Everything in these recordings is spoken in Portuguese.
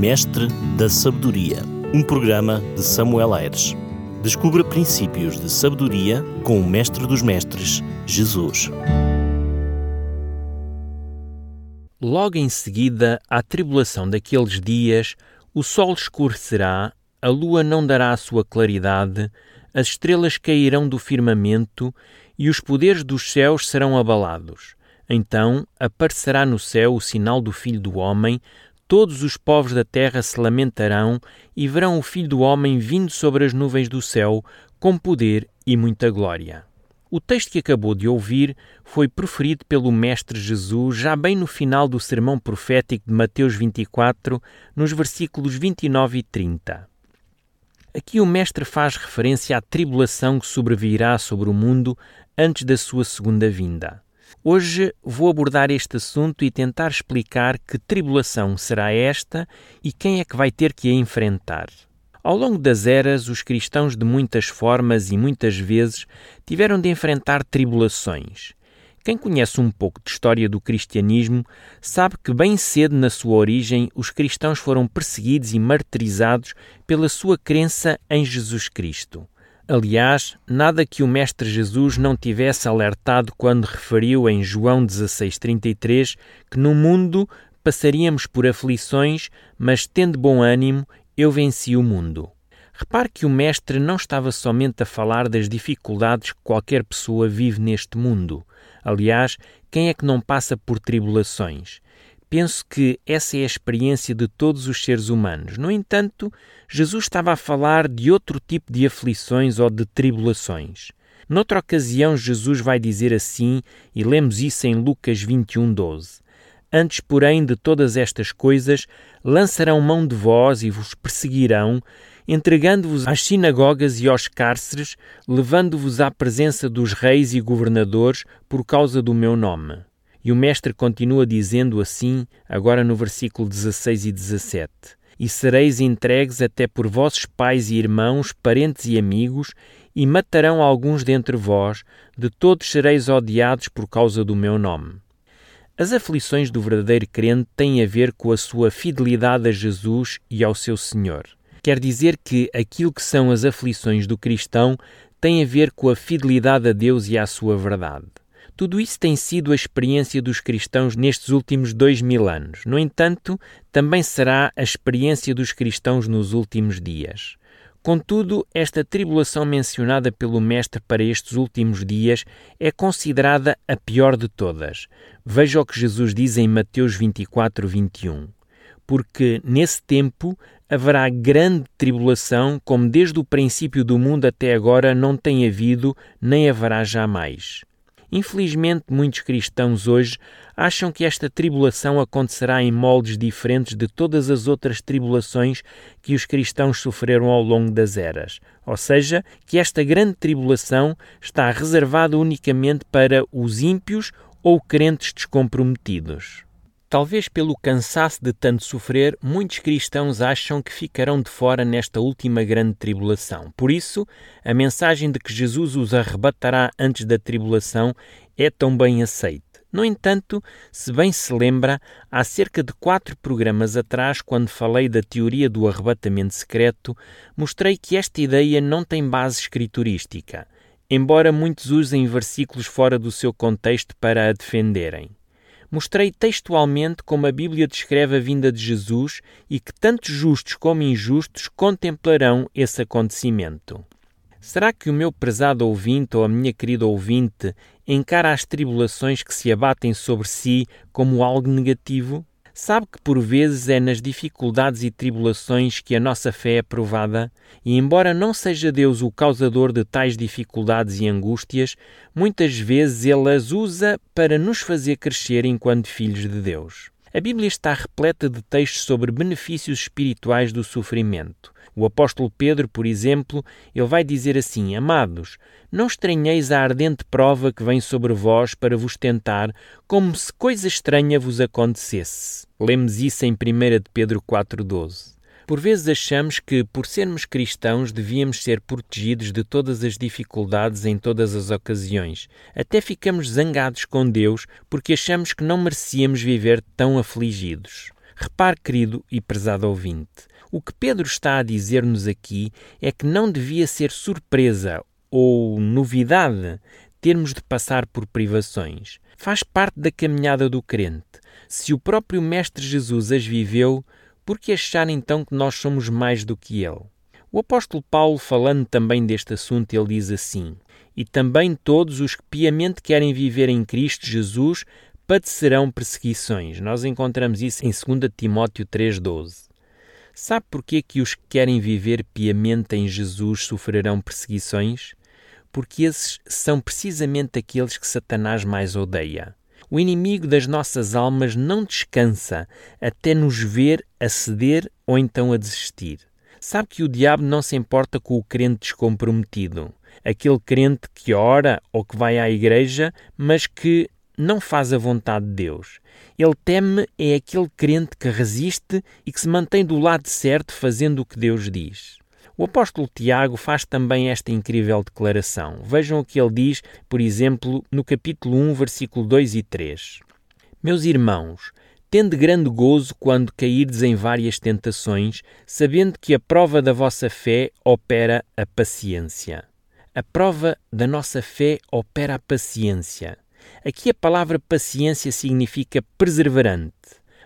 Mestre da Sabedoria, um programa de Samuel Aires. Descubra princípios de sabedoria com o Mestre dos Mestres, Jesus. Logo em seguida à tribulação daqueles dias, o sol escurecerá, a lua não dará a sua claridade, as estrelas cairão do firmamento e os poderes dos céus serão abalados. Então aparecerá no céu o sinal do Filho do Homem, todos os povos da terra se lamentarão e verão o Filho do Homem vindo sobre as nuvens do céu, com poder e muita glória. O texto que acabou de ouvir foi proferido pelo Mestre Jesus já bem no final do sermão profético de Mateus 24, nos versículos 29 e 30. Aqui o Mestre faz referência à tribulação que sobrevirá sobre o mundo antes da sua segunda vinda. Hoje vou abordar este assunto e tentar explicar que tribulação será esta e quem é que vai ter que a enfrentar. Ao longo das eras, os cristãos de muitas formas e muitas vezes tiveram de enfrentar tribulações. Quem conhece um pouco de história do cristianismo sabe que, bem cedo na sua origem, os cristãos foram perseguidos e martirizados pela sua crença em Jesus Cristo. Aliás, nada que o Mestre Jesus não tivesse alertado quando referiu em João 16,33 que no mundo passaríamos por aflições, mas tendo bom ânimo, eu venci o mundo. Repare que o Mestre não estava somente a falar das dificuldades que qualquer pessoa vive neste mundo. Aliás, quem é que não passa por tribulações? Penso que essa é a experiência de todos os seres humanos. No entanto, Jesus estava a falar de outro tipo de aflições ou de tribulações. Noutra ocasião, Jesus vai dizer assim, e lemos isso em Lucas 21, 12. Antes, porém, de todas estas coisas, lançarão mão de vós e vos perseguirão, entregando-vos às sinagogas e aos cárceres, levando-vos à presença dos reis e governadores por causa do meu nome. E o Mestre continua dizendo assim, agora no versículo 16 e 17: E sereis entregues até por vossos pais e irmãos, parentes e amigos, e matarão alguns dentre vós, de todos sereis odiados por causa do meu nome. As aflições do verdadeiro crente têm a ver com a sua fidelidade a Jesus e ao seu Senhor. Quer dizer que aquilo que são as aflições do cristão tem a ver com a fidelidade a Deus e à sua verdade. Tudo isso tem sido a experiência dos cristãos nestes últimos dois mil anos. No entanto, também será a experiência dos cristãos nos últimos dias. Contudo, esta tribulação mencionada pelo Mestre para estes últimos dias é considerada a pior de todas. Veja o que Jesus diz em Mateus 24, 21. Porque nesse tempo haverá grande tribulação, como desde o princípio do mundo até agora não tem havido, nem haverá jamais. Infelizmente, muitos cristãos hoje acham que esta tribulação acontecerá em moldes diferentes de todas as outras tribulações que os cristãos sofreram ao longo das eras. Ou seja, que esta grande tribulação está reservada unicamente para os ímpios ou crentes descomprometidos. Talvez pelo cansaço de tanto sofrer, muitos cristãos acham que ficarão de fora nesta última grande tribulação. Por isso, a mensagem de que Jesus os arrebatará antes da tribulação é tão bem aceite. No entanto, se bem se lembra, há cerca de quatro programas atrás, quando falei da teoria do arrebatamento secreto, mostrei que esta ideia não tem base escriturística, embora muitos usem versículos fora do seu contexto para a defenderem mostrei textualmente como a Bíblia descreve a vinda de Jesus e que tanto justos como injustos contemplarão esse acontecimento. Será que o meu prezado ouvinte ou a minha querida ouvinte encara as tribulações que se abatem sobre si como algo negativo? Sabe que por vezes é nas dificuldades e tribulações que a nossa fé é provada, e embora não seja Deus o causador de tais dificuldades e angústias, muitas vezes Ele as usa para nos fazer crescer enquanto filhos de Deus. A Bíblia está repleta de textos sobre benefícios espirituais do sofrimento. O apóstolo Pedro, por exemplo, ele vai dizer assim: Amados, não estranheis a ardente prova que vem sobre vós para vos tentar, como se coisa estranha vos acontecesse. Lemos isso em 1 de Pedro 4,12. Por vezes achamos que, por sermos cristãos, devíamos ser protegidos de todas as dificuldades em todas as ocasiões. Até ficamos zangados com Deus porque achamos que não merecíamos viver tão afligidos. Repare, querido e prezado ouvinte, o que Pedro está a dizer-nos aqui é que não devia ser surpresa ou novidade termos de passar por privações. Faz parte da caminhada do crente. Se o próprio Mestre Jesus as viveu, por que achar então que nós somos mais do que ele? O apóstolo Paulo, falando também deste assunto, ele diz assim: E também todos os que piamente querem viver em Cristo Jesus padecerão perseguições. Nós encontramos isso em 2 Timóteo 3,12. Sabe porquê que os que querem viver piamente em Jesus sofrerão perseguições? Porque esses são precisamente aqueles que Satanás mais odeia. O inimigo das nossas almas não descansa até nos ver a ceder ou então a desistir. Sabe que o diabo não se importa com o crente descomprometido, aquele crente que ora ou que vai à igreja, mas que não faz a vontade de Deus. Ele teme é aquele crente que resiste e que se mantém do lado certo fazendo o que Deus diz. O apóstolo Tiago faz também esta incrível declaração. Vejam o que ele diz, por exemplo, no capítulo 1, versículo 2 e 3. Meus irmãos, Tende grande gozo quando cairdes em várias tentações, sabendo que a prova da vossa fé opera a paciência. A prova da nossa fé opera a paciência. Aqui a palavra paciência significa perseverante.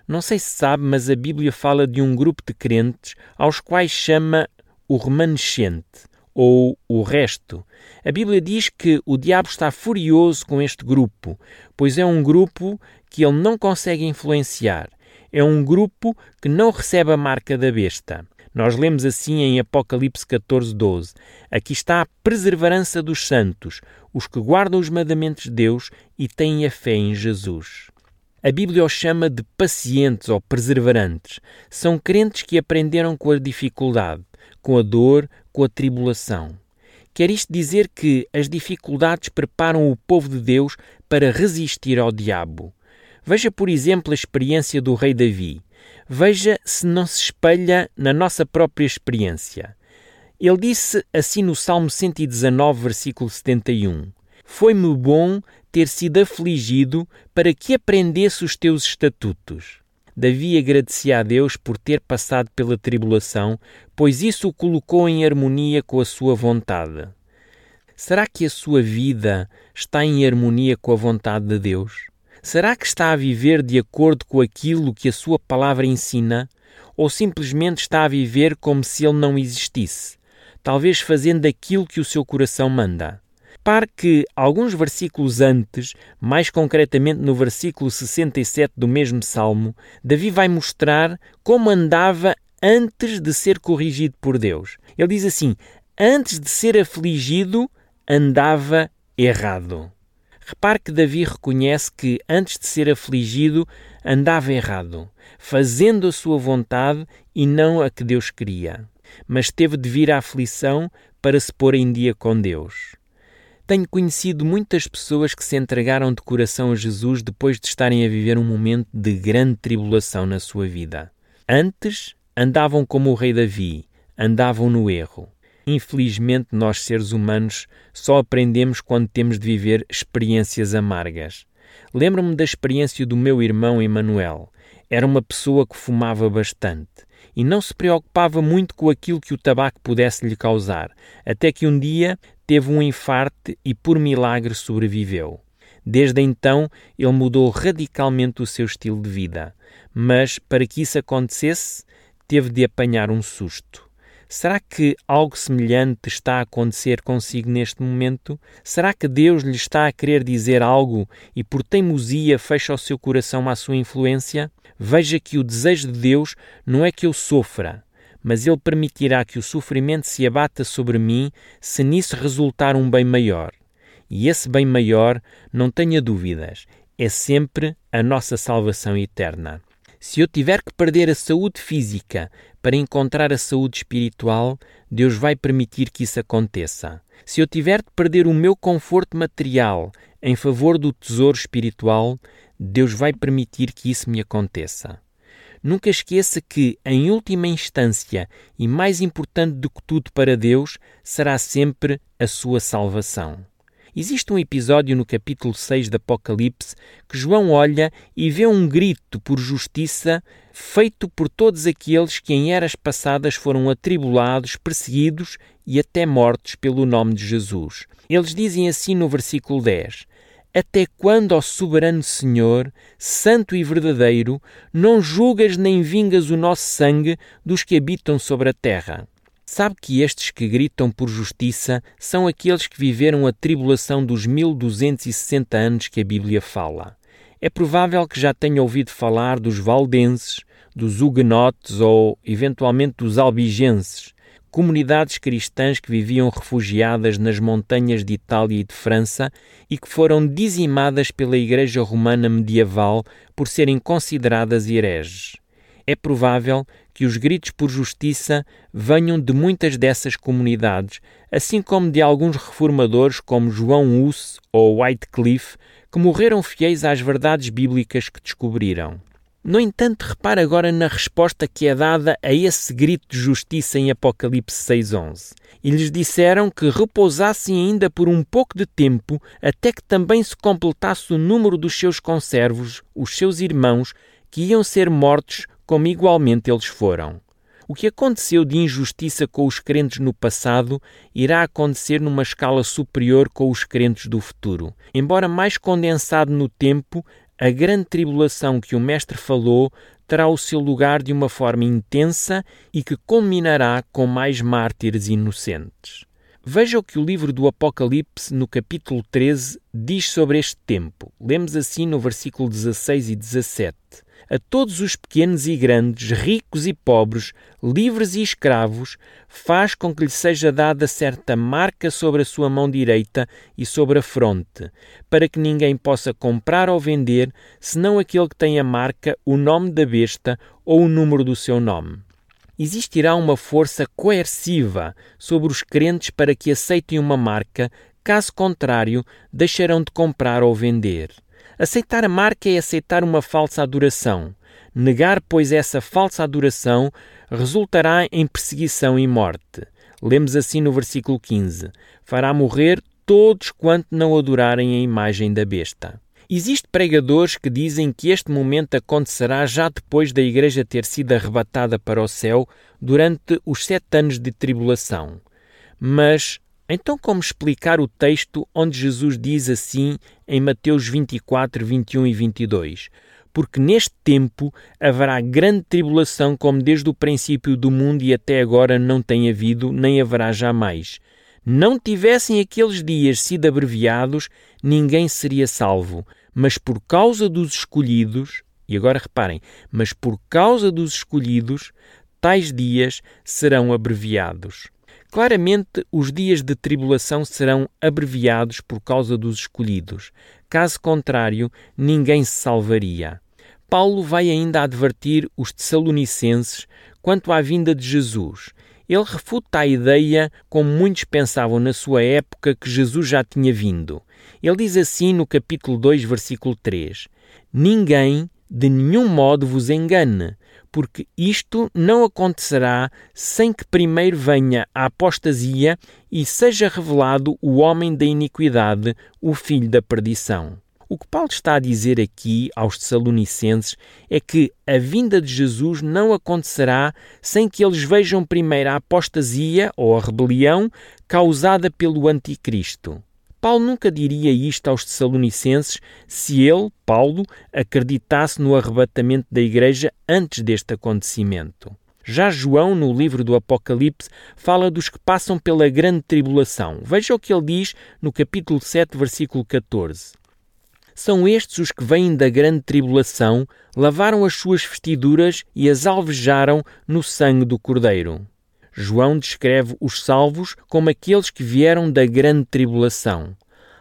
Não sei se sabe, mas a Bíblia fala de um grupo de crentes aos quais chama o remanescente ou o resto. A Bíblia diz que o diabo está furioso com este grupo, pois é um grupo que ele não consegue influenciar. É um grupo que não recebe a marca da besta. Nós lemos assim em Apocalipse 14, 12. Aqui está a perseverança dos santos, os que guardam os mandamentos de Deus e têm a fé em Jesus. A Bíblia os chama de pacientes ou perseverantes. São crentes que aprenderam com a dificuldade, com a dor, com a tribulação. Quer isto dizer que as dificuldades preparam o povo de Deus para resistir ao diabo. Veja, por exemplo, a experiência do rei Davi. Veja se não se espelha na nossa própria experiência. Ele disse assim no Salmo 119, versículo 71: Foi-me bom ter sido afligido para que aprendesse os teus estatutos. Davi agradecia a Deus por ter passado pela tribulação, pois isso o colocou em harmonia com a sua vontade. Será que a sua vida está em harmonia com a vontade de Deus? Será que está a viver de acordo com aquilo que a sua palavra ensina? Ou simplesmente está a viver como se ele não existisse, talvez fazendo aquilo que o seu coração manda? Repare que alguns versículos antes, mais concretamente no versículo 67 do mesmo salmo, Davi vai mostrar como andava antes de ser corrigido por Deus. Ele diz assim: Antes de ser afligido, andava errado. Repare que Davi reconhece que, antes de ser afligido, andava errado, fazendo a sua vontade e não a que Deus queria. Mas teve de vir à aflição para se pôr em dia com Deus. Tenho conhecido muitas pessoas que se entregaram de coração a Jesus depois de estarem a viver um momento de grande tribulação na sua vida. Antes andavam como o rei Davi, andavam no erro. Infelizmente, nós seres humanos só aprendemos quando temos de viver experiências amargas. Lembro-me da experiência do meu irmão Emanuel. Era uma pessoa que fumava bastante e não se preocupava muito com aquilo que o tabaco pudesse lhe causar, até que um dia teve um infarte e por milagre sobreviveu. Desde então, ele mudou radicalmente o seu estilo de vida, mas para que isso acontecesse, teve de apanhar um susto. Será que algo semelhante está a acontecer consigo neste momento? Será que Deus lhe está a querer dizer algo e por teimosia fecha o seu coração à sua influência? Veja que o desejo de Deus não é que eu sofra, mas Ele permitirá que o sofrimento se abata sobre mim se nisso resultar um bem maior. E esse bem maior, não tenha dúvidas, é sempre a nossa salvação eterna. Se eu tiver que perder a saúde física para encontrar a saúde espiritual, Deus vai permitir que isso aconteça. Se eu tiver de perder o meu conforto material em favor do tesouro espiritual, Deus vai permitir que isso me aconteça. Nunca esqueça que, em última instância e mais importante do que tudo para Deus, será sempre a sua salvação. Existe um episódio no capítulo 6 do Apocalipse que João olha e vê um grito por justiça feito por todos aqueles que em eras passadas foram atribulados, perseguidos e até mortos pelo nome de Jesus. Eles dizem assim no versículo 10: Até quando, ó soberano Senhor, santo e verdadeiro, não julgas nem vingas o nosso sangue dos que habitam sobre a terra? Sabe que estes que gritam por justiça são aqueles que viveram a tribulação dos 1260 anos que a Bíblia fala. É provável que já tenha ouvido falar dos valdenses, dos huguenotes ou, eventualmente, dos albigenses, comunidades cristãs que viviam refugiadas nas montanhas de Itália e de França e que foram dizimadas pela Igreja Romana medieval por serem consideradas hereges. É provável que os gritos por justiça venham de muitas dessas comunidades, assim como de alguns reformadores como João Hus ou Wycliffe, que morreram fiéis às verdades bíblicas que descobriram. No entanto, repare agora na resposta que é dada a esse grito de justiça em Apocalipse 6.11. E lhes disseram que repousassem ainda por um pouco de tempo, até que também se completasse o número dos seus conservos, os seus irmãos, que iam ser mortos como igualmente eles foram. O que aconteceu de injustiça com os crentes no passado irá acontecer numa escala superior com os crentes do futuro. Embora mais condensado no tempo, a grande tribulação que o Mestre falou terá o seu lugar de uma forma intensa e que culminará com mais mártires inocentes. Veja o que o livro do Apocalipse, no capítulo 13, diz sobre este tempo. Lemos assim no versículo 16 e 17 a todos os pequenos e grandes, ricos e pobres, livres e escravos, faz com que lhe seja dada certa marca sobre a sua mão direita e sobre a fronte, para que ninguém possa comprar ou vender, senão aquele que tem a marca, o nome da besta ou o número do seu nome. Existirá uma força coerciva sobre os crentes para que aceitem uma marca, caso contrário, deixarão de comprar ou vender. Aceitar a marca é aceitar uma falsa adoração. Negar, pois, essa falsa adoração resultará em perseguição e morte. Lemos assim no versículo 15: Fará morrer todos quanto não adorarem a imagem da besta. Existem pregadores que dizem que este momento acontecerá já depois da Igreja ter sido arrebatada para o céu durante os sete anos de tribulação. Mas então, como explicar o texto onde Jesus diz assim em Mateus 24, 21 e 22? Porque neste tempo haverá grande tribulação, como desde o princípio do mundo e até agora não tem havido, nem haverá jamais. Não tivessem aqueles dias sido abreviados, ninguém seria salvo. Mas por causa dos escolhidos, e agora reparem, mas por causa dos escolhidos, tais dias serão abreviados. Claramente, os dias de tribulação serão abreviados por causa dos escolhidos. Caso contrário, ninguém se salvaria. Paulo vai ainda advertir os Tessalonicenses quanto à vinda de Jesus. Ele refuta a ideia, como muitos pensavam na sua época, que Jesus já tinha vindo. Ele diz assim no capítulo 2, versículo 3: Ninguém de nenhum modo vos engane, porque isto não acontecerá sem que primeiro venha a apostasia e seja revelado o homem da iniquidade, o filho da perdição. O que Paulo está a dizer aqui aos Tessalonicenses é que a vinda de Jesus não acontecerá sem que eles vejam primeiro a apostasia ou a rebelião causada pelo Anticristo. Paulo nunca diria isto aos Tessalonicenses se ele, Paulo, acreditasse no arrebatamento da Igreja antes deste acontecimento. Já João, no livro do Apocalipse, fala dos que passam pela grande tribulação. Veja o que ele diz no capítulo 7, versículo 14. São estes os que vêm da grande tribulação, lavaram as suas vestiduras e as alvejaram no sangue do Cordeiro. João descreve os salvos como aqueles que vieram da grande tribulação.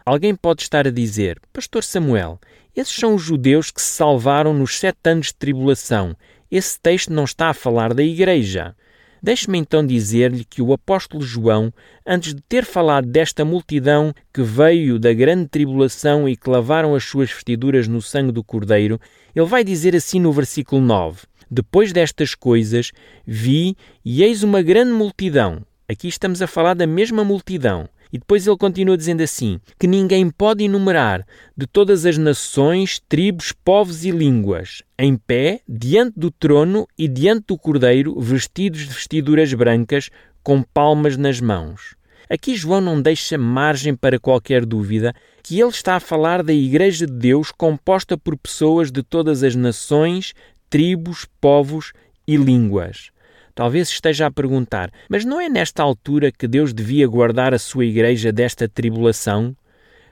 Alguém pode estar a dizer, Pastor Samuel, esses são os judeus que se salvaram nos sete anos de tribulação. Esse texto não está a falar da Igreja. Deixe-me então dizer-lhe que o apóstolo João, antes de ter falado desta multidão que veio da grande tribulação e que lavaram as suas vestiduras no sangue do Cordeiro, ele vai dizer assim no versículo 9: depois destas coisas, vi e eis uma grande multidão. Aqui estamos a falar da mesma multidão. E depois ele continua dizendo assim: que ninguém pode enumerar de todas as nações, tribos, povos e línguas, em pé, diante do trono e diante do cordeiro, vestidos de vestiduras brancas, com palmas nas mãos. Aqui João não deixa margem para qualquer dúvida que ele está a falar da Igreja de Deus composta por pessoas de todas as nações, tribos, povos e línguas. Talvez esteja a perguntar: mas não é nesta altura que Deus devia guardar a sua Igreja desta tribulação?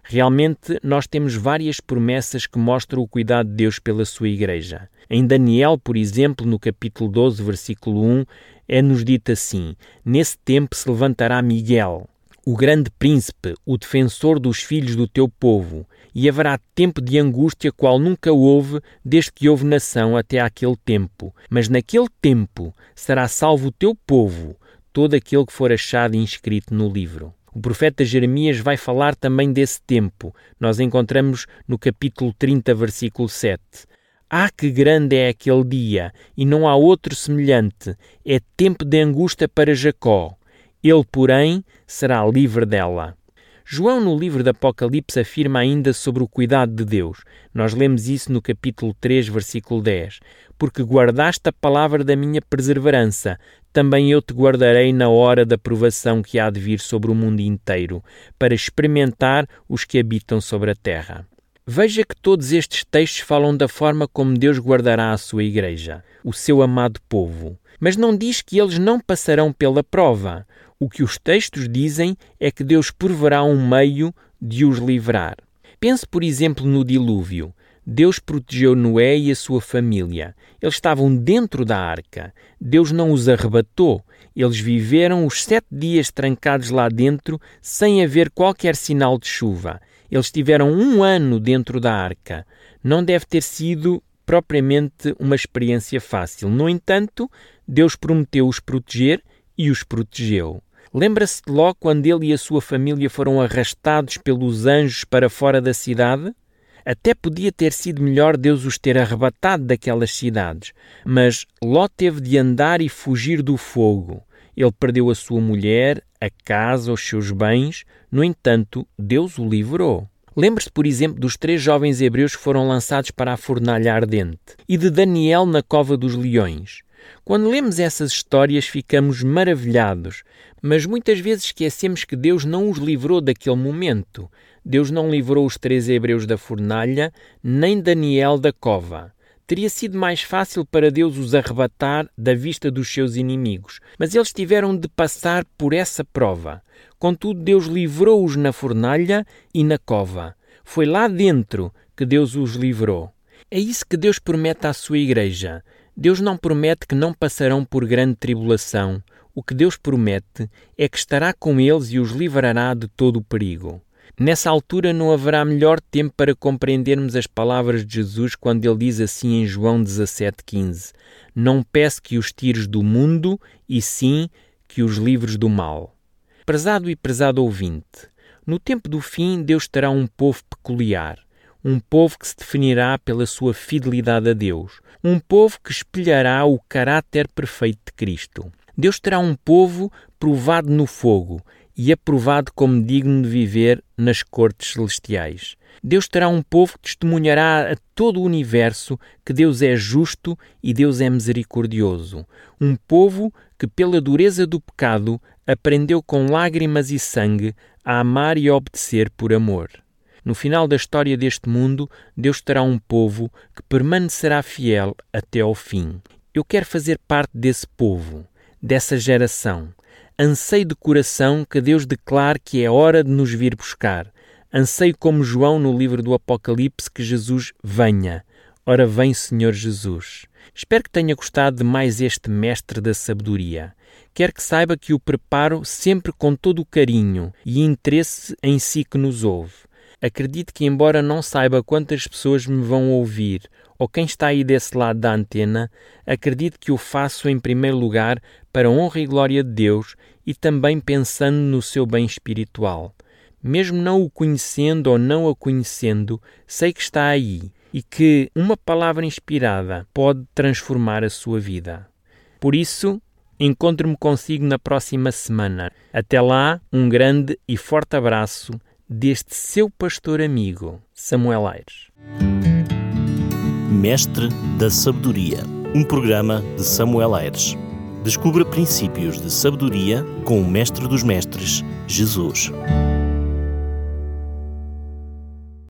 Realmente, nós temos várias promessas que mostram o cuidado de Deus pela sua Igreja. Em Daniel, por exemplo, no capítulo 12, versículo 1, é-nos dito assim: Nesse tempo se levantará Miguel, o grande príncipe, o defensor dos filhos do teu povo, e haverá tempo de angústia qual nunca houve desde que houve nação até aquele tempo. Mas naquele tempo será salvo o teu povo, todo aquele que for achado inscrito no livro. O profeta Jeremias vai falar também desse tempo. Nós encontramos no capítulo 30, versículo 7. Ah, que grande é aquele dia, e não há outro semelhante. É tempo de angústia para Jacó. Ele, porém, será livre dela. João, no livro do Apocalipse, afirma ainda sobre o cuidado de Deus. Nós lemos isso no capítulo 3, versículo 10. Porque guardaste a palavra da minha perseverança, também eu te guardarei na hora da provação que há de vir sobre o mundo inteiro, para experimentar os que habitam sobre a terra. Veja que todos estes textos falam da forma como Deus guardará a sua igreja, o seu amado povo. Mas não diz que eles não passarão pela prova. O que os textos dizem é que Deus proverá um meio de os livrar. Pense, por exemplo, no dilúvio. Deus protegeu Noé e a sua família. Eles estavam dentro da arca. Deus não os arrebatou. Eles viveram os sete dias trancados lá dentro sem haver qualquer sinal de chuva. Eles tiveram um ano dentro da arca. Não deve ter sido propriamente uma experiência fácil. No entanto, Deus prometeu os proteger e os protegeu. Lembra-se de Ló quando ele e a sua família foram arrastados pelos anjos para fora da cidade? Até podia ter sido melhor Deus os ter arrebatado daquelas cidades, mas Ló teve de andar e fugir do fogo. Ele perdeu a sua mulher, a casa, os seus bens, no entanto, Deus o livrou. Lembre-se, por exemplo, dos três jovens hebreus que foram lançados para a fornalha ardente e de Daniel na cova dos leões. Quando lemos essas histórias, ficamos maravilhados, mas muitas vezes esquecemos que Deus não os livrou daquele momento. Deus não livrou os três hebreus da fornalha, nem Daniel da cova. Teria sido mais fácil para Deus os arrebatar da vista dos seus inimigos, mas eles tiveram de passar por essa prova. Contudo, Deus livrou-os na fornalha e na cova. Foi lá dentro que Deus os livrou. É isso que Deus promete à sua igreja. Deus não promete que não passarão por grande tribulação. O que Deus promete é que estará com eles e os livrará de todo o perigo. Nessa altura não haverá melhor tempo para compreendermos as palavras de Jesus quando ele diz assim em João 17,15: Não peço que os tires do mundo, e sim que os livres do mal. Prezado e prezado ouvinte, no tempo do fim Deus terá um povo peculiar, um povo que se definirá pela sua fidelidade a Deus, um povo que espelhará o caráter perfeito de Cristo. Deus terá um povo provado no fogo e aprovado como digno de viver nas cortes celestiais. Deus terá um povo que testemunhará a todo o universo que Deus é justo e Deus é misericordioso. Um povo que, pela dureza do pecado, aprendeu com lágrimas e sangue a amar e a obedecer por amor. No final da história deste mundo, Deus terá um povo que permanecerá fiel até ao fim. Eu quero fazer parte desse povo, dessa geração. Anseio de coração que Deus declare que é hora de nos vir buscar. Anseio como João no livro do Apocalipse que Jesus venha. Ora vem, Senhor Jesus. Espero que tenha gostado de mais este mestre da sabedoria. Quero que saiba que o preparo sempre com todo o carinho e interesse em si que nos ouve. Acredito que, embora não saiba quantas pessoas me vão ouvir ou quem está aí desse lado da antena, acredito que o faço em primeiro lugar para honra e glória de Deus e também pensando no seu bem espiritual. Mesmo não o conhecendo ou não a conhecendo, sei que está aí e que uma palavra inspirada pode transformar a sua vida. Por isso, Encontro-me consigo na próxima semana. Até lá, um grande e forte abraço deste seu pastor amigo, Samuel Aires. Mestre da Sabedoria, um programa de Samuel Aires. Descubra princípios de sabedoria com o Mestre dos Mestres, Jesus.